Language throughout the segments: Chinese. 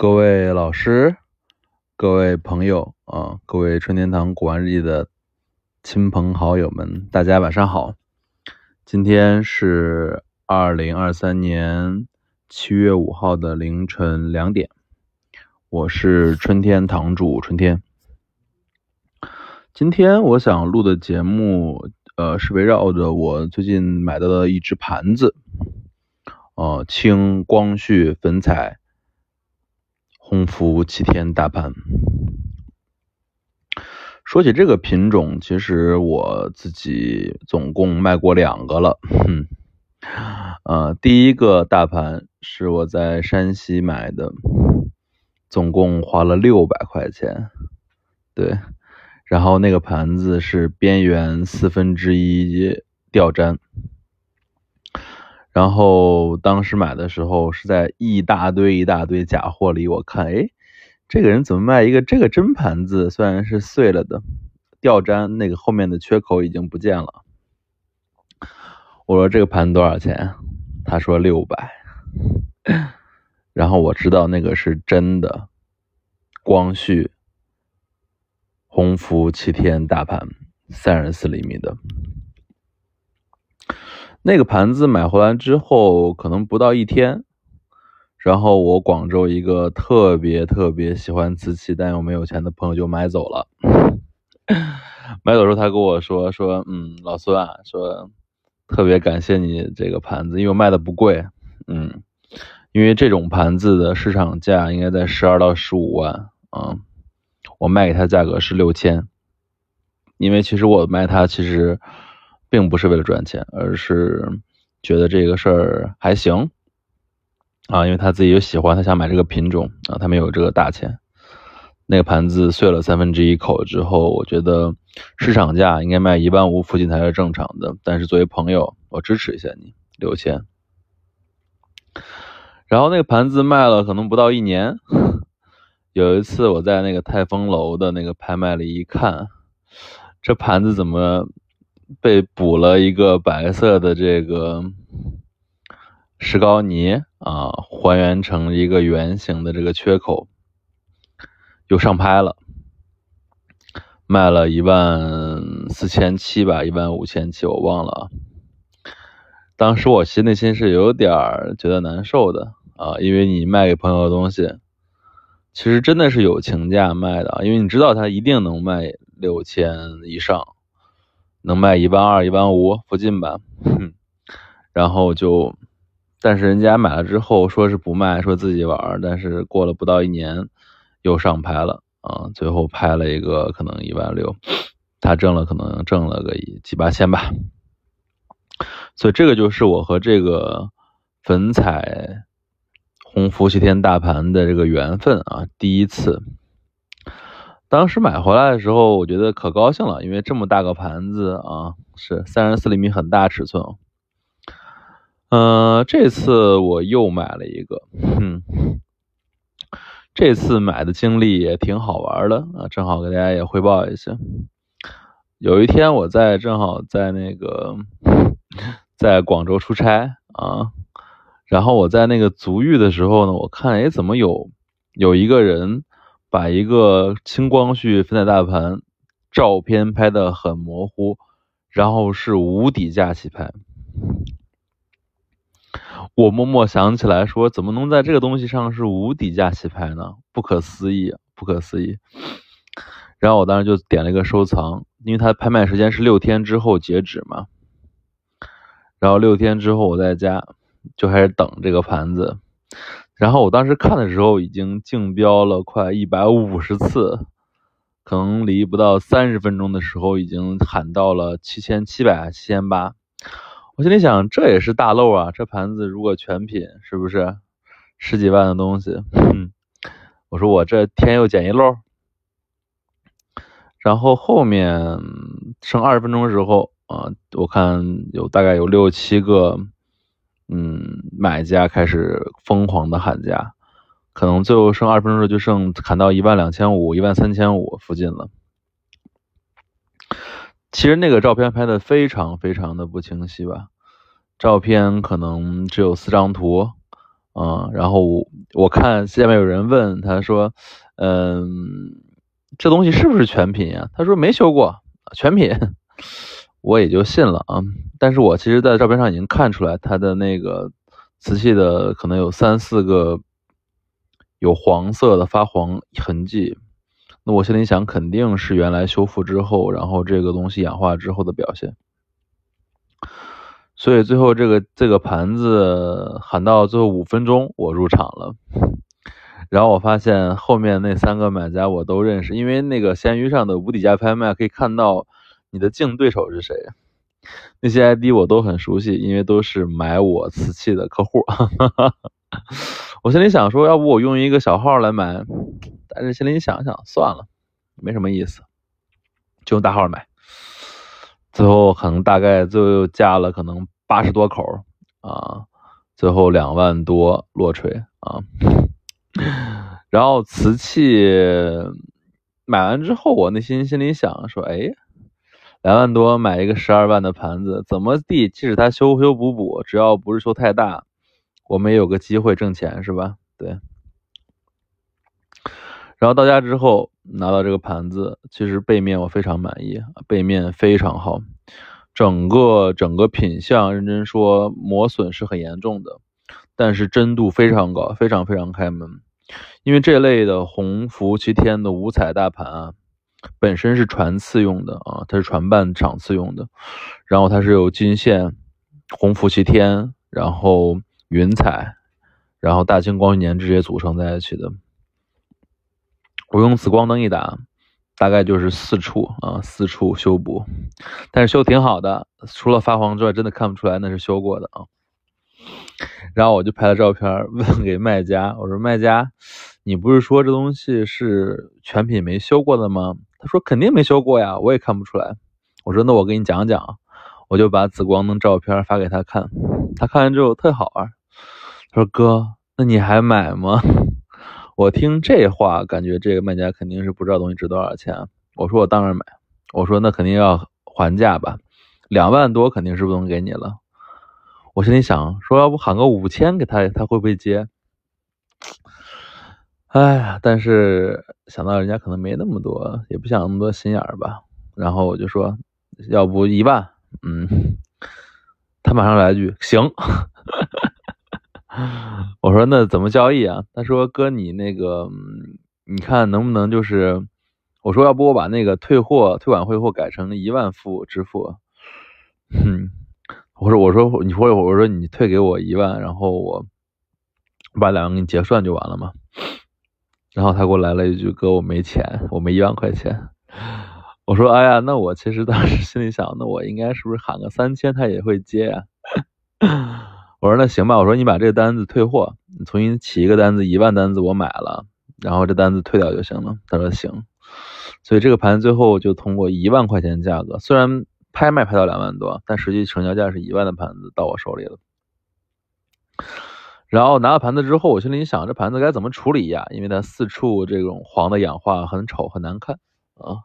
各位老师、各位朋友啊，各位春天堂古玩日记的亲朋好友们，大家晚上好。今天是二零二三年七月五号的凌晨两点，我是春天堂主春天。今天我想录的节目，呃，是围绕着我最近买到的一只盘子，呃，青光绪粉彩鸿福齐天大盘。说起这个品种，其实我自己总共卖过两个了，嗯，呃，第一个大盘是我在山西买的，总共花了六百块钱，对。然后那个盘子是边缘四分之一吊粘，然后当时买的时候是在一大堆一大堆假货里，我看，哎，这个人怎么卖一个这个真盘子？虽然是碎了的，吊粘那个后面的缺口已经不见了。我说这个盘多少钱？他说六百。然后我知道那个是真的，光绪。鸿福齐天大盘，三十四厘米的，那个盘子买回来之后，可能不到一天，然后我广州一个特别特别喜欢瓷器但又没有钱的朋友就买走了。买走时候他跟我说说，嗯，老孙啊，说特别感谢你这个盘子，因为卖的不贵，嗯，因为这种盘子的市场价应该在十二到十五万，啊。我卖给他价格是六千，因为其实我卖他其实并不是为了赚钱，而是觉得这个事儿还行啊，因为他自己有喜欢，他想买这个品种啊，他没有这个大钱。那个盘子碎了三分之一口之后，我觉得市场价应该卖一万五附近才是正常的，但是作为朋友，我支持一下你，六千。然后那个盘子卖了可能不到一年。有一次我在那个泰丰楼的那个拍卖里一看，这盘子怎么被补了一个白色的这个石膏泥啊，还原成一个圆形的这个缺口，又上拍了，卖了一万四千七吧，一万五千七我忘了。当时我心内心是有点觉得难受的啊，因为你卖给朋友的东西。其实真的是友情价卖的，因为你知道它一定能卖六千以上，能卖一万二、一万五附近吧。然后就，但是人家买了之后说是不卖，说自己玩，但是过了不到一年又上拍了啊，最后拍了一个可能一万六，他挣了可能挣了个几八千吧。所以这个就是我和这个粉彩。鸿福齐天大盘的这个缘分啊，第一次，当时买回来的时候，我觉得可高兴了，因为这么大个盘子啊，是三十四厘米，很大尺寸。嗯，这次我又买了一个，嗯，这次买的经历也挺好玩的啊，正好给大家也汇报一下。有一天我在正好在那个在广州出差啊。然后我在那个足浴的时候呢，我看哎，怎么有有一个人把一个清光绪粉彩大盘照片拍的很模糊，然后是无底价起拍。我默默想起来说，怎么能在这个东西上是无底价起拍呢？不可思议，不可思议。然后我当时就点了一个收藏，因为它拍卖时间是六天之后截止嘛。然后六天之后我在家。就开始等这个盘子，然后我当时看的时候已经竞标了快一百五十次，可能离不到三十分钟的时候已经喊到了七千七百、七千八。我心里想，这也是大漏啊！这盘子如果全品，是不是十几万的东西？我说我这天又捡一漏。然后后面剩二十分钟的时候啊，我看有大概有六七个。嗯，买家开始疯狂的喊价，可能最后剩二分钟时就剩砍到一万两千五、一万三千五附近了。其实那个照片拍的非常非常的不清晰吧，照片可能只有四张图，嗯，然后我看下面有人问他说，嗯，这东西是不是全品呀？他说没修过，全品，我也就信了啊。但是我其实，在照片上已经看出来，它的那个瓷器的可能有三四个有黄色的发黄痕迹。那我心里想，肯定是原来修复之后，然后这个东西氧化之后的表现。所以最后这个这个盘子喊到最后五分钟，我入场了。然后我发现后面那三个买家我都认识，因为那个闲鱼上的无底价拍卖可以看到你的竞对手是谁，那些 ID 我都很熟悉，因为都是买我瓷器的客户。我心里想说，要不我用一个小号来买，但是心里想想算了，没什么意思，就用大号买。最后可能大概最后加了可能八十多口啊，最后两万多落锤啊。然后瓷器买完之后，我内心心里想说，哎，两万多买一个十二万的盘子，怎么地？即使它修修补补，只要不是修太大，我们也有个机会挣钱，是吧？对。然后到家之后拿到这个盘子，其实背面我非常满意，背面非常好，整个整个品相认真说磨损是很严重的，但是真度非常高，非常非常开门。因为这类的鸿福齐天的五彩大盘啊，本身是传次用的啊，它是传办场次用的，然后它是有金线、鸿福齐天，然后云彩，然后大清光绪年这些组成在一起的。我用紫光灯一打，大概就是四处啊，四处修补，但是修挺好的，除了发黄之外，真的看不出来那是修过的啊。然后我就拍了照片 问给卖家，我说卖家，你不是说这东西是全品没修过的吗？他说肯定没修过呀，我也看不出来。我说那我给你讲讲，我就把紫光灯照片发给他看，他看完之后特好玩，他说哥，那你还买吗？我听这话，感觉这个卖家肯定是不知道东西值多少钱。我说我当然买，我说那肯定要还价吧，两万多肯定是不能给你了。我心里想说，要不喊个五千给他，他会不会接？哎呀，但是想到人家可能没那么多，也不想那么多心眼儿吧。然后我就说，要不一万？嗯，他马上来句行。我说那怎么交易啊？他说哥，你那个，你看能不能就是，我说要不我把那个退货退款汇货改成一万付支付。哼，我说我说你或者我说你退给我一万，然后我把两个给你结算就完了嘛。然后他给我来了一句哥，我没钱，我没一万块钱。我说哎呀，那我其实当时心里想，那我应该是不是喊个三千他也会接呀？我说那行吧，我说你把这个单子退货，你重新起一个单子，一万单子我买了，然后这单子退掉就行了。他说行，所以这个盘最后就通过一万块钱价格，虽然拍卖拍到两万多，但实际成交价是一万的盘子到我手里了。然后拿到盘子之后，我心里想这盘子该怎么处理呀？因为它四处这种黄的氧化很丑很难看啊。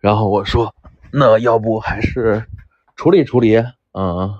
然后我说那要不还是处理处理，嗯。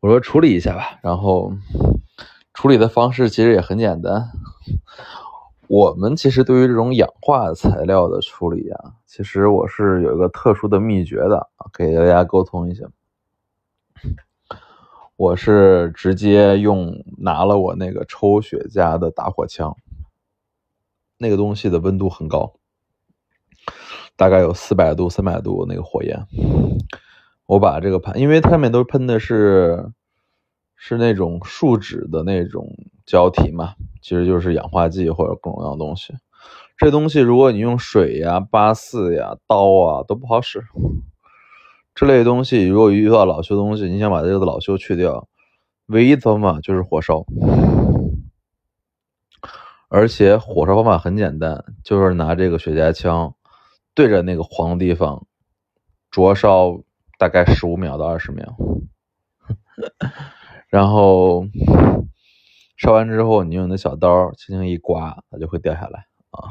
我说处理一下吧，然后处理的方式其实也很简单。我们其实对于这种氧化材料的处理啊，其实我是有一个特殊的秘诀的啊，给大家沟通一下。我是直接用拿了我那个抽雪茄的打火枪，那个东西的温度很高，大概有四百度、三百度那个火焰。我把这个盘，因为它上面都喷的是是那种树脂的那种胶体嘛，其实就是氧化剂或者各种各样的东西。这东西如果你用水呀、八四呀、刀啊都不好使。这类东西如果遇到老锈东西，你想把这个老锈去掉，唯一的方法就是火烧。而且火烧方法很简单，就是拿这个雪茄枪对着那个黄地方灼烧。大概十五秒到二十秒，然后烧完之后，你用你的小刀轻轻一刮，它就会掉下来啊。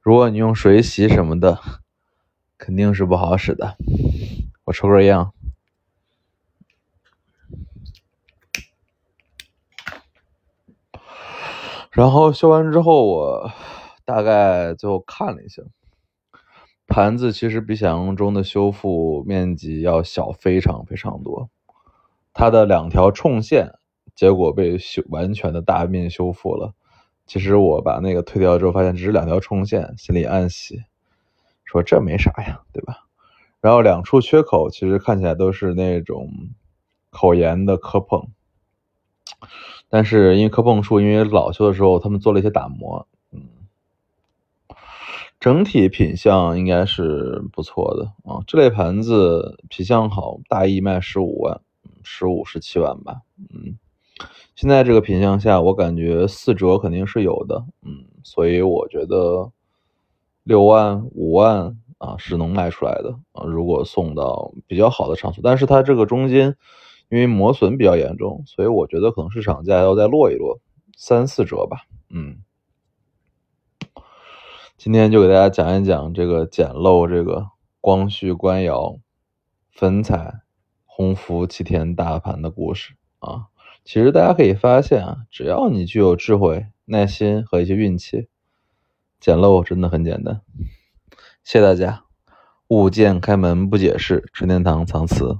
如果你用水洗什么的，肯定是不好使的。抽根烟。然后修完之后，我大概最后看了一下，盘子其实比想象中的修复面积要小非常非常多。它的两条冲线，结果被修完全的大面修复了。其实我把那个退掉之后，发现只是两条冲线，心里暗喜，说这没啥呀，对吧？然后两处缺口，其实看起来都是那种口沿的磕碰。但是因为磕碰处，因为老修的时候他们做了一些打磨，嗯，整体品相应该是不错的啊。这类盘子品相好，大意卖十五万，十五十七万吧，嗯。现在这个品相下，我感觉四折肯定是有的，嗯，所以我觉得六万五万啊是能卖出来的啊。如果送到比较好的场所，但是它这个中间。因为磨损比较严重，所以我觉得可能市场价要再落一落，三四折吧。嗯，今天就给大家讲一讲这个简陋这个光绪官窑粉彩鸿福齐天大盘的故事啊。其实大家可以发现啊，只要你具有智慧、耐心和一些运气，简陋真的很简单。谢谢大家，物见开门不解释，春天堂藏词。